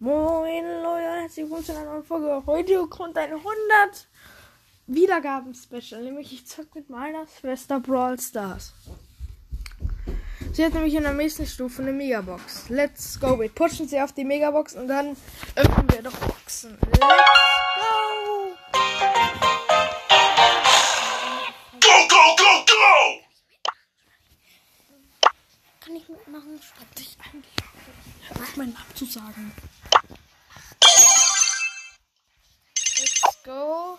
Moin Leute, herzlich willkommen zu einer neuen Folge. Heute kommt ein 100 Wiedergaben-Special, nämlich ich zock mit meiner Schwester Brawl Stars. Sie hat nämlich in der nächsten Stufe eine Megabox. Let's go. Wir pushen sie auf die Megabox und dann öffnen wir doch Boxen. Let's go! Go, go, go, go! Kann ich mitmachen? Schreib dich Eigentlich auf meinen Namen zu sagen. Go.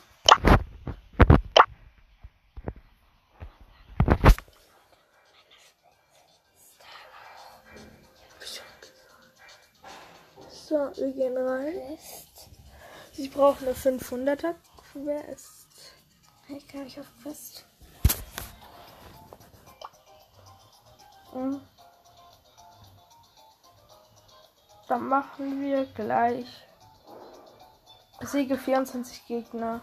So, wir gehen rein. Sie brauchen eine 500er. Wer ist? Ich kann mich auf Fest. Hm. Dann machen wir gleich Siege 24 Gegner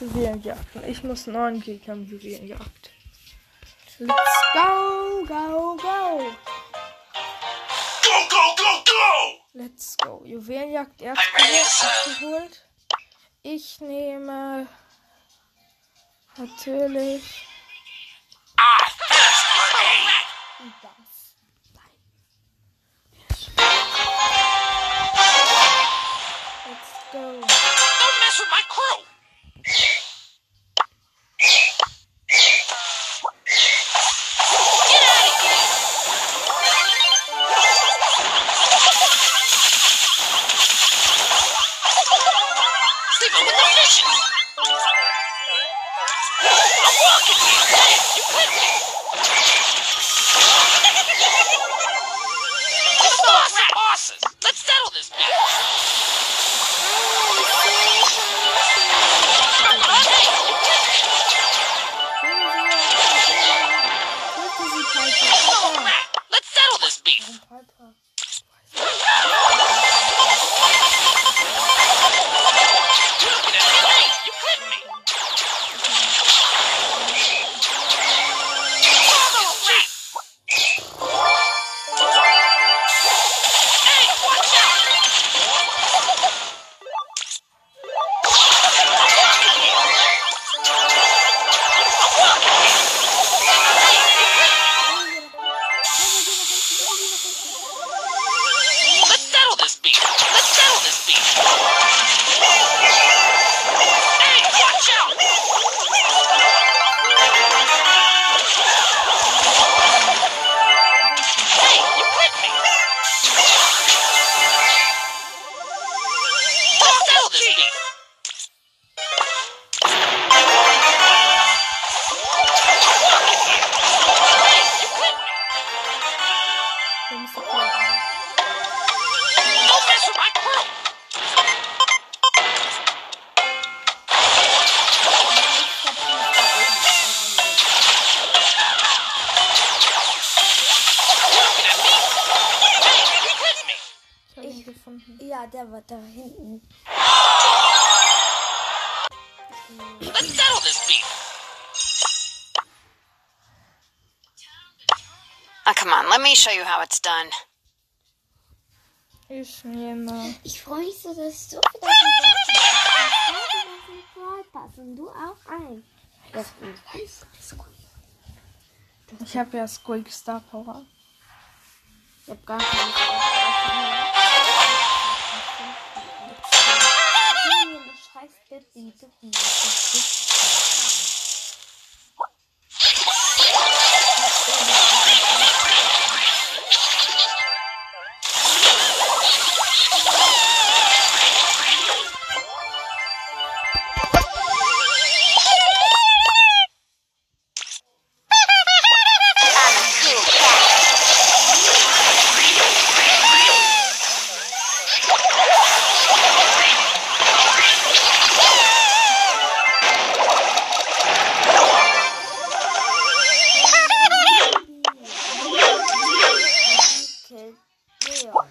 Juwelenjagd. Und ich muss 9 Gegner im Juwelenjagd. Let's go, go, go. Go, go, go, go! Let's go. Juwelenjagd erstmal abgeholt. Ich nehme natürlich I let me show you how it's done. Ich nehme. Ich freue mich so, dass du wieder den Brawl Pass und du auch ein. Das ist gut. Ich habe ja Squeak Star Power. Ich hab gar keine Scheiß Bild, Oh,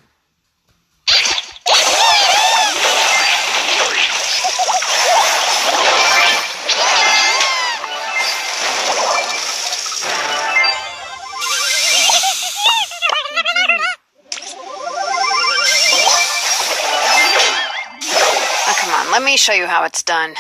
come on, let me show you how it's done.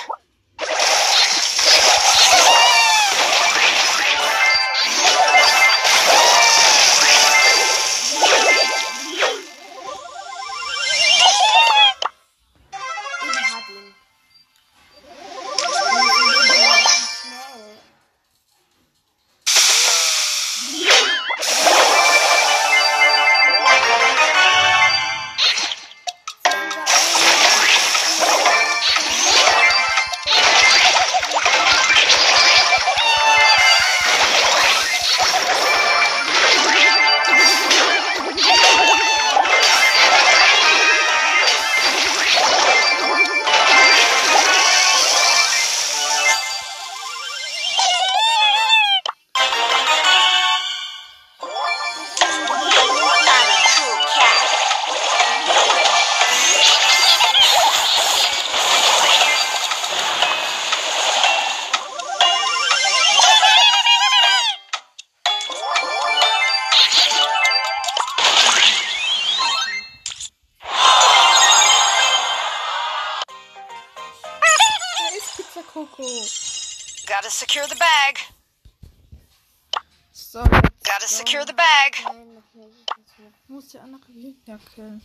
Killen.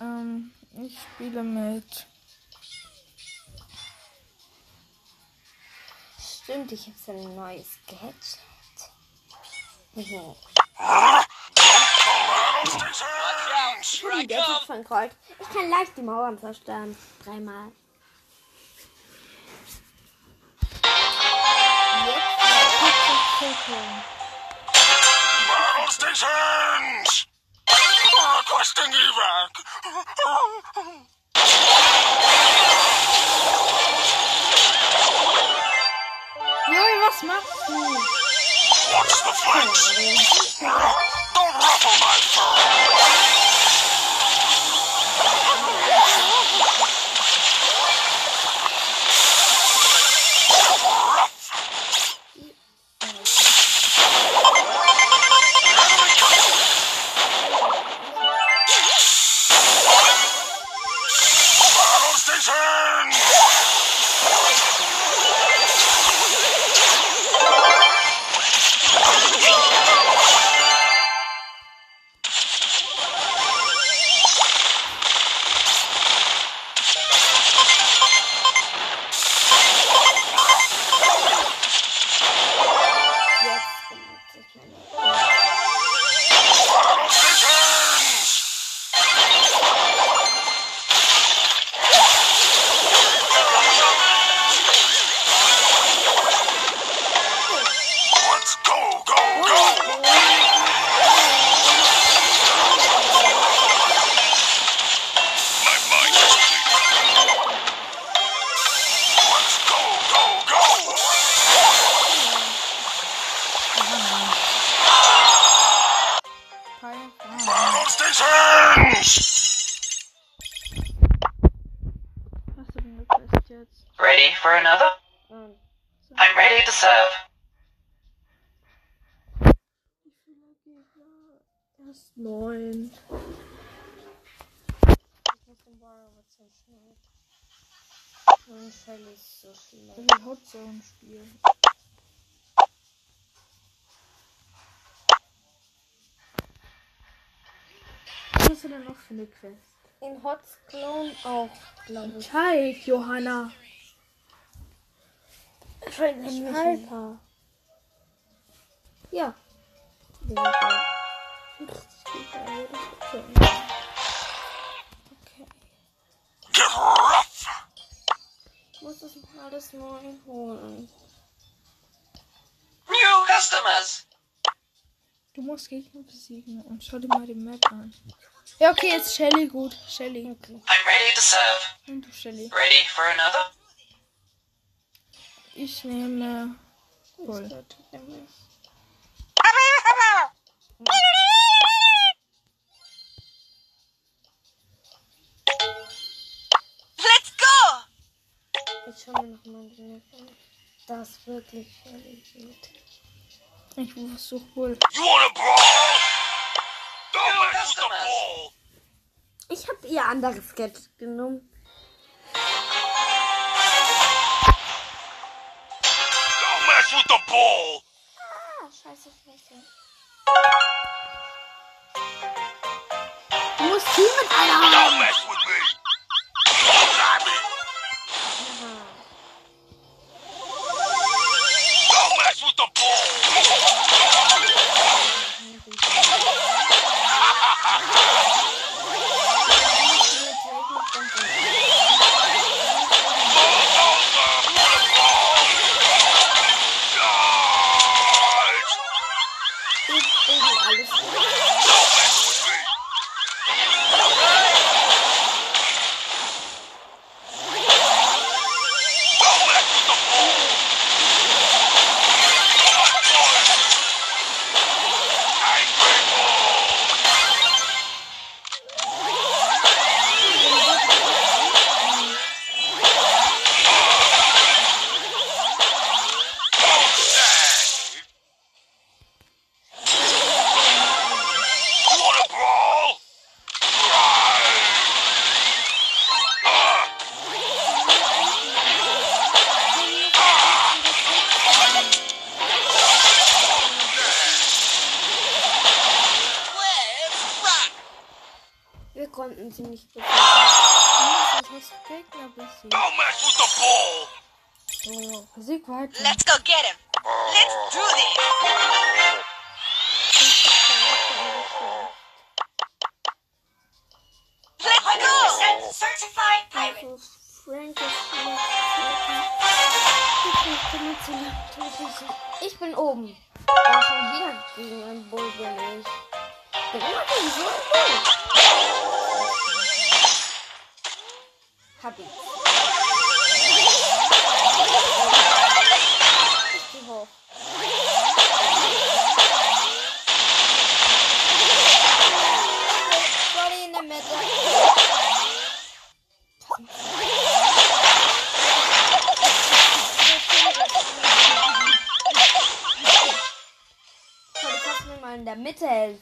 Ähm, ich spiele mit. Stimmt, ich hab so ein neues Gadget. Mhm. Von Colt. Ich kann leicht die Mauern zerstören. Dreimal. Battle stations! Requesting evac. Junge, was machst du? Watch the flanks. Don't ruffle my fur. Neun. ich muss den Ball aber schnell. Und Shelly ist so schlecht. Ich will Hotzone spielen. Was hast du denn noch für eine Quest? In Hots Clone auch, glaube ich. Teig, Johanna. Paar. Ja. Ja. Okay. Ich muss das noch alles neu holen. New customers. Du musst Gegner besiegen und schau dir mal die Map an. Ja, okay, jetzt Shelly gut. Shelly. I'm ready to serve. Und du, Shelly. Ready for another? Ich nehme. Bull. Let's Jetzt schauen wir nochmal drin. Das ist wirklich völlig gut. Ich versuche wohl. Ich habe ihr anderes Gadget genommen. Don't mess with the ball! Ah, scheiße, scheiße. Du musst hier mit einer haben. certified also pirate. Also, Frank ist ich bin oben. Da schon wieder gegen einen Bull ich. Bin immer gegen so einen Bull. Hab ich. Ich hoch.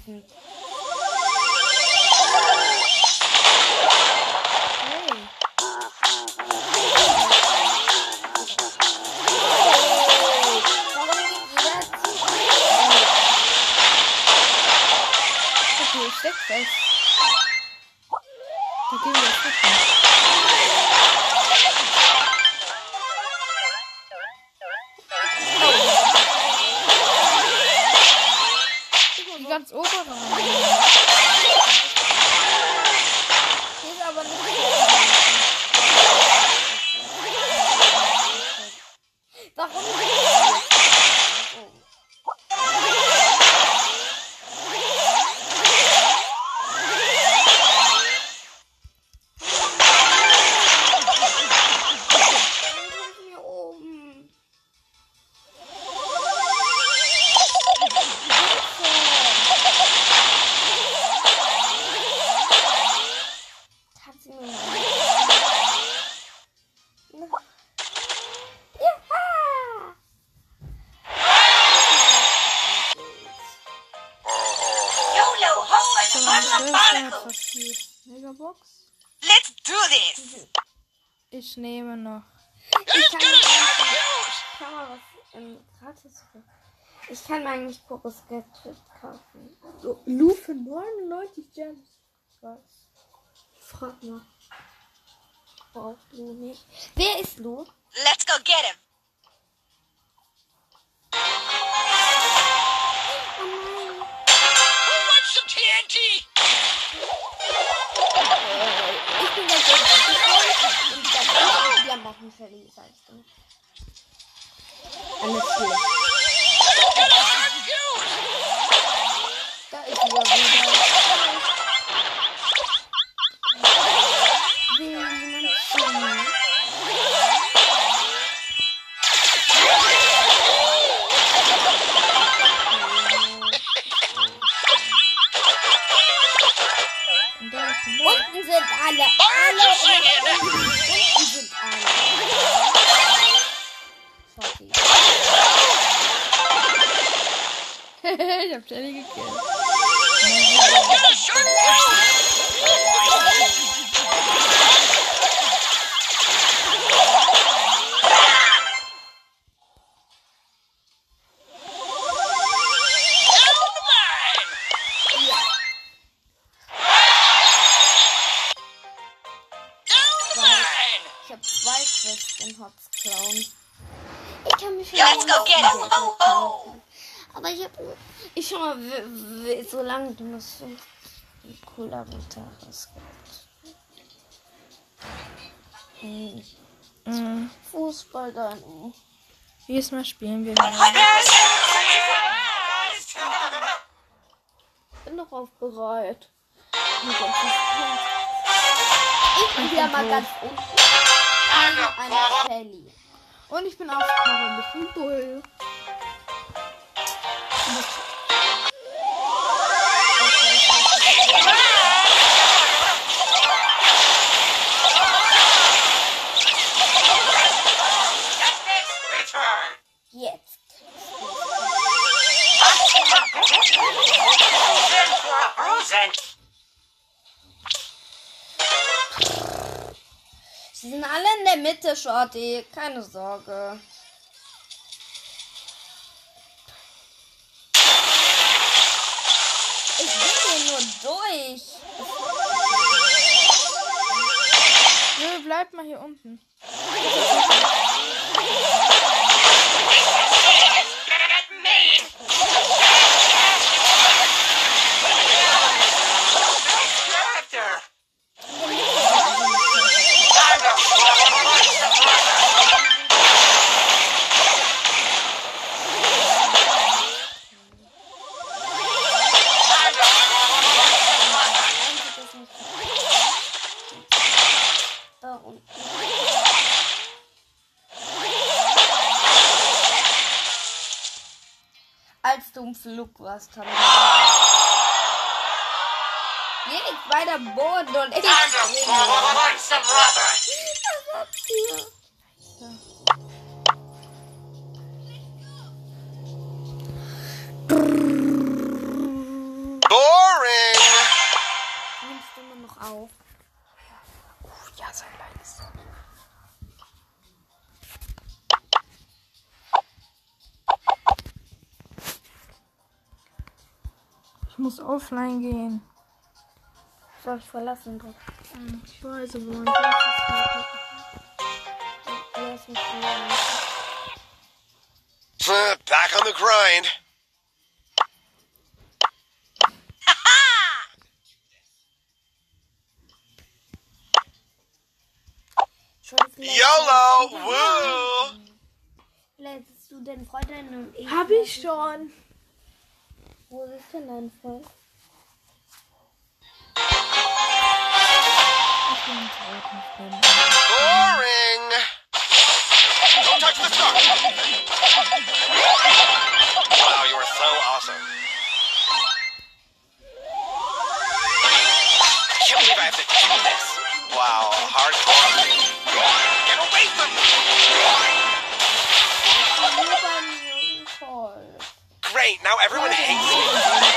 Thank you. ins obere Warum? Brustkette kaufen. So, Lu für 99 Gems. Was? Frag mal. Braucht Lu nicht. Wer ist Lu? Let's go get him! Oh Who wants some TNT? Ich bin der Gegner. Ich bin der ich Wir machen Verlierer. Alles gut. Gadget genommen. Skin Hots klauen. Ich kann mich schon Let's mal go get him. Gadget Ho, ho. kaufen. Aber ich hab. Ich schau mal, wie, wie, solange du noch so ein cooler gibt. Hm. Mhm. Fußball dann. Diesmal spielen wir mal. bin darauf bereit. Ich bin wieder mal ganz unten. Shelly. Und ich bin auf Cover mit Bull. Sie sind alle in der Mitte, Shorty. Keine Sorge. Ich will hier nur durch. Nö, bleib mal hier unten. Flug warst, haben wir. Jetzt bei der Boden und ich. Ich muss offline gehen. Soll ich verlassen drücken? Ich weiß, aber man Lass mich verlassen. Uh, Back on the grind. YOLO! Woo! Lädst du den Freundin und ich? Hab ich schon. Wo ist denn dein Freund? Boring! Don't touch the truck! Wow, you are so awesome. I can't believe I have to do this. Wow, hardcore. Get away from me! Great, now everyone hates me.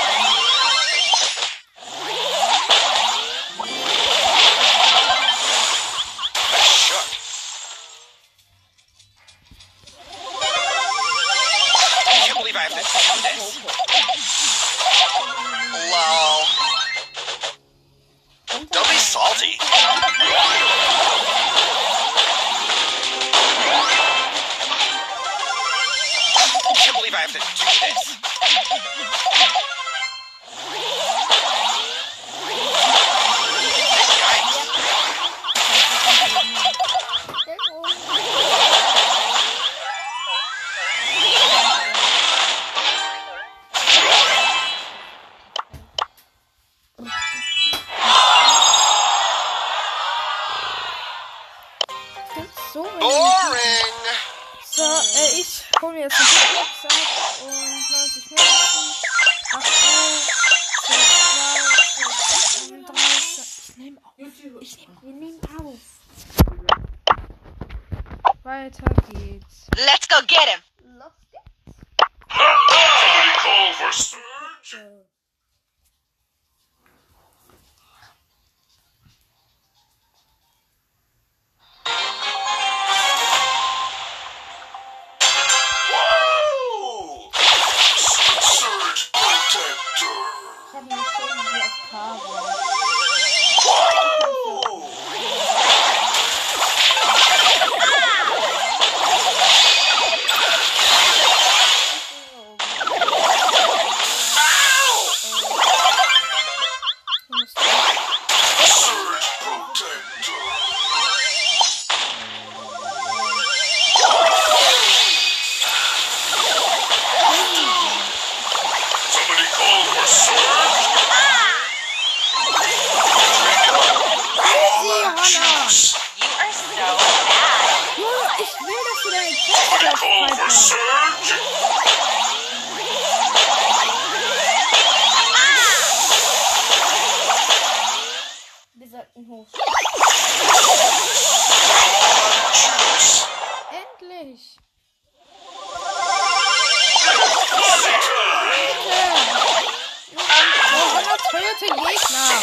Überteuerte Gegner!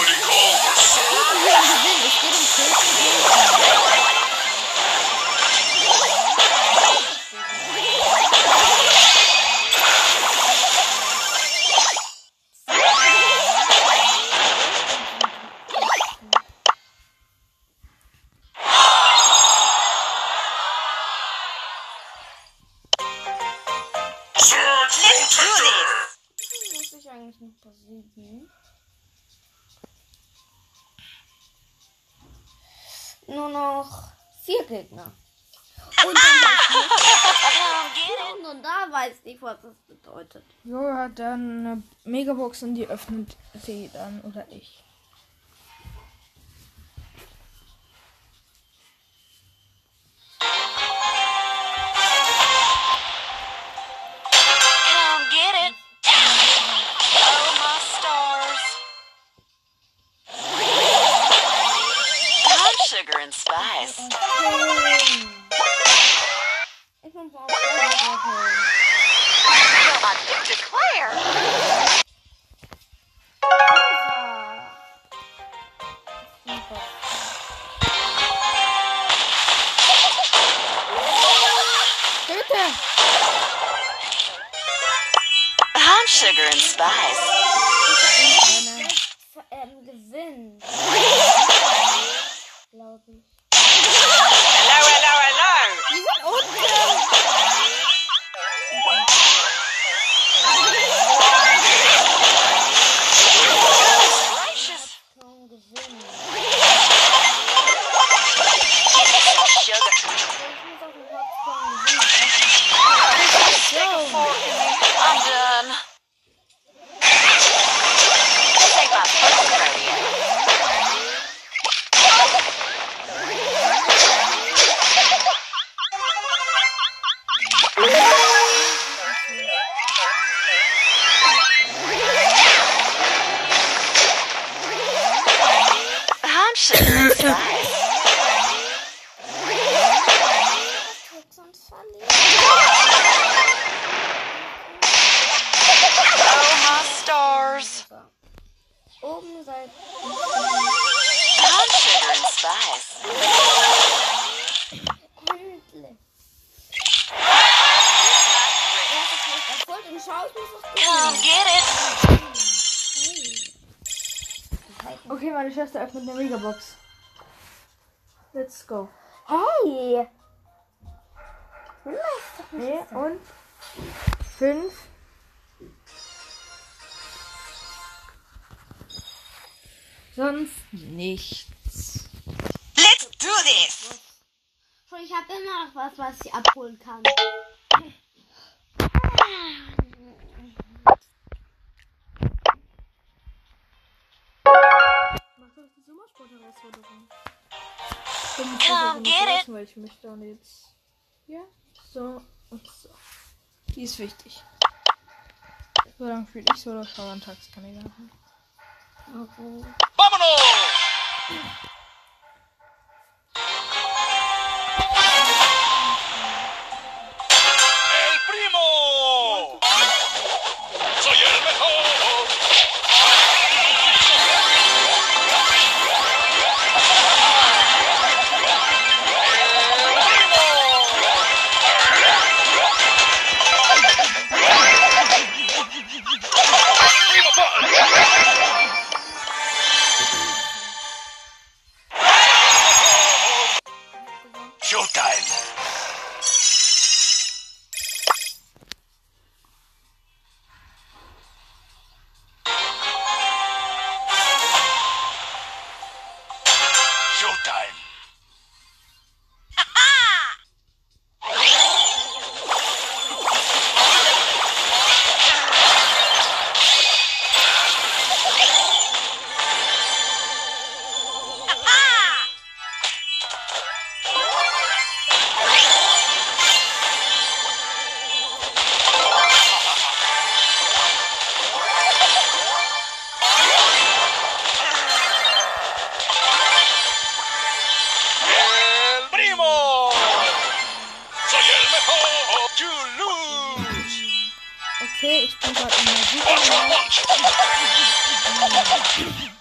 Ich bin hier am Gewinn. Es geht um Kills Megabox und die öffnet sie dann oder ich. Come Schwester öffnet eine Megabox. Let's go. Hey! Nee, und fünf. Sonst nichts. Let's do this. Schon, ich habe immer noch was, was ich abholen kann. Mach doch die Sommersport-Herausforderung. Come get it. Weil ich möchte und jetzt. Ja, so und so. Die ist wichtig. So lange spiele ich so oder Schauertagskandidaten. Okay. Vámonos! you.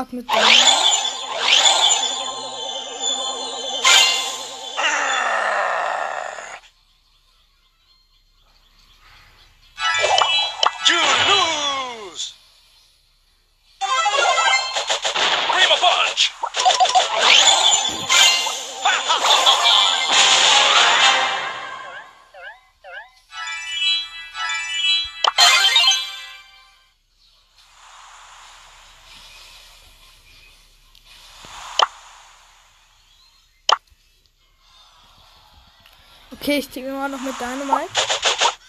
Ich team gerade mit dem. You lose. Prima punch. Okay, ich team immer noch mit Dynamite.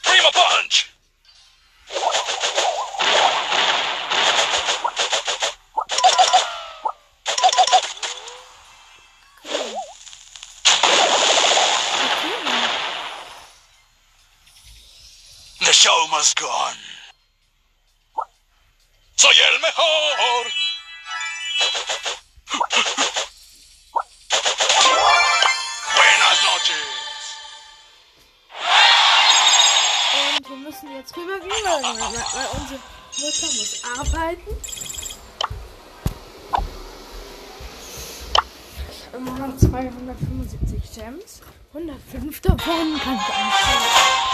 Prima punch. The show must go on. Soy el mejor. Weil, unsere Mutter muss arbeiten. Wir haben 275 Gems. 105 davon kann ich einstellen.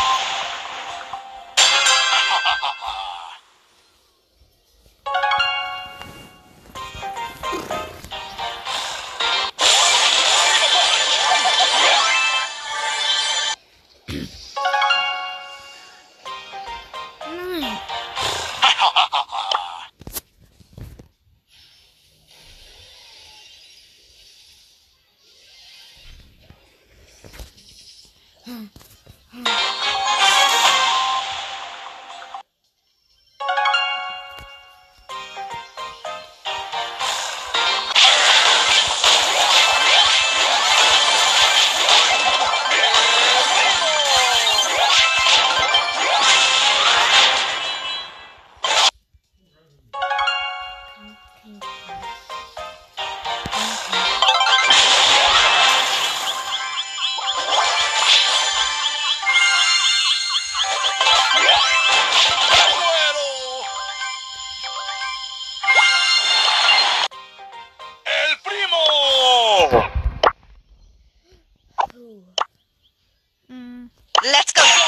Let's go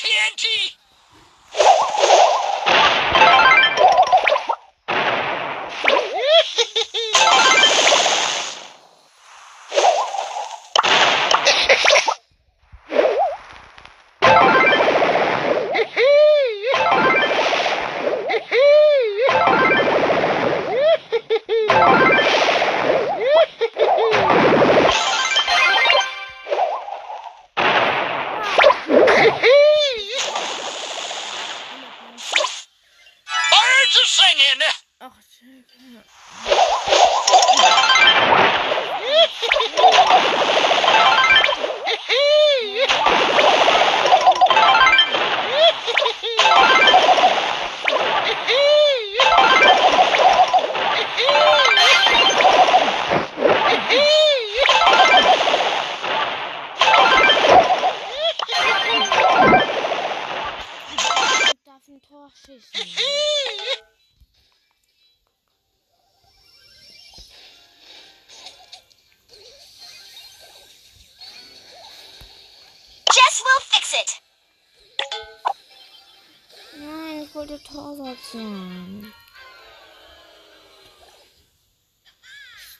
TNT! Will fix it. Nein, ich wollte Torwart sein.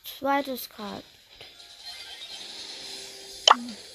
Zweites Kart. Power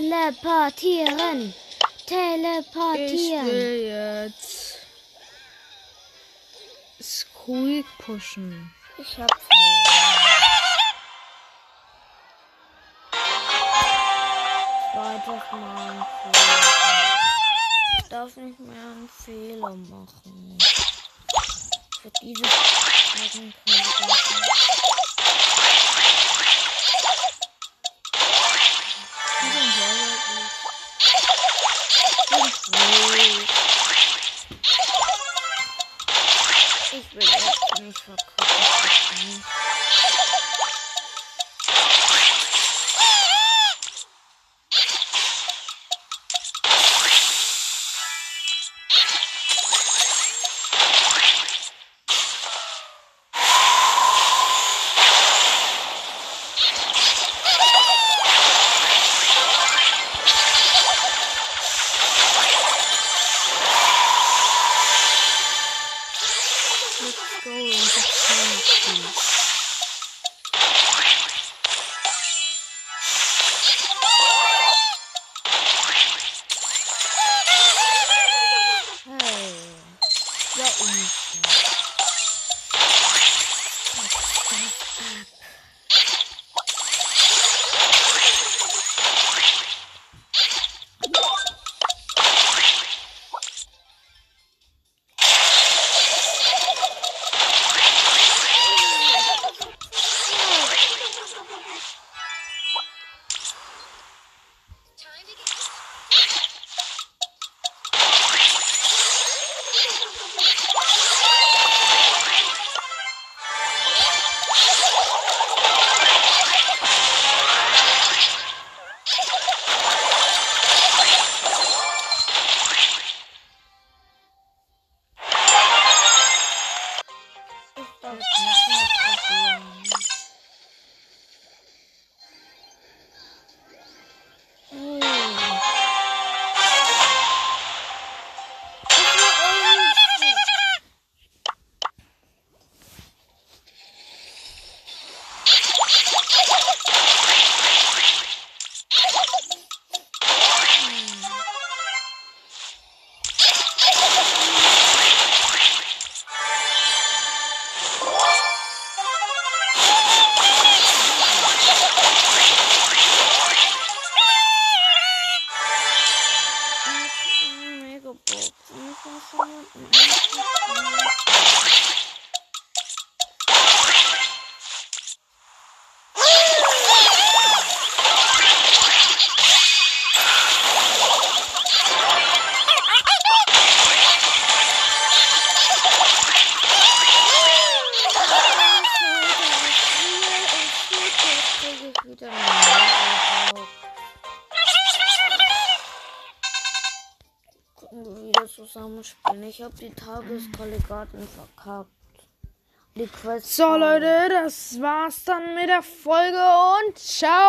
time! Teleportieren. ich Teleportieren. will jetzt Squeak pushen. Ich hab verloren. Zweites Mal. Ich darf nicht mehr einen Fehler machen. Für diese Fragen Ich will jetzt nicht verkacken. 给我一下。So, Leute, das war's dann mit der Folge und ciao!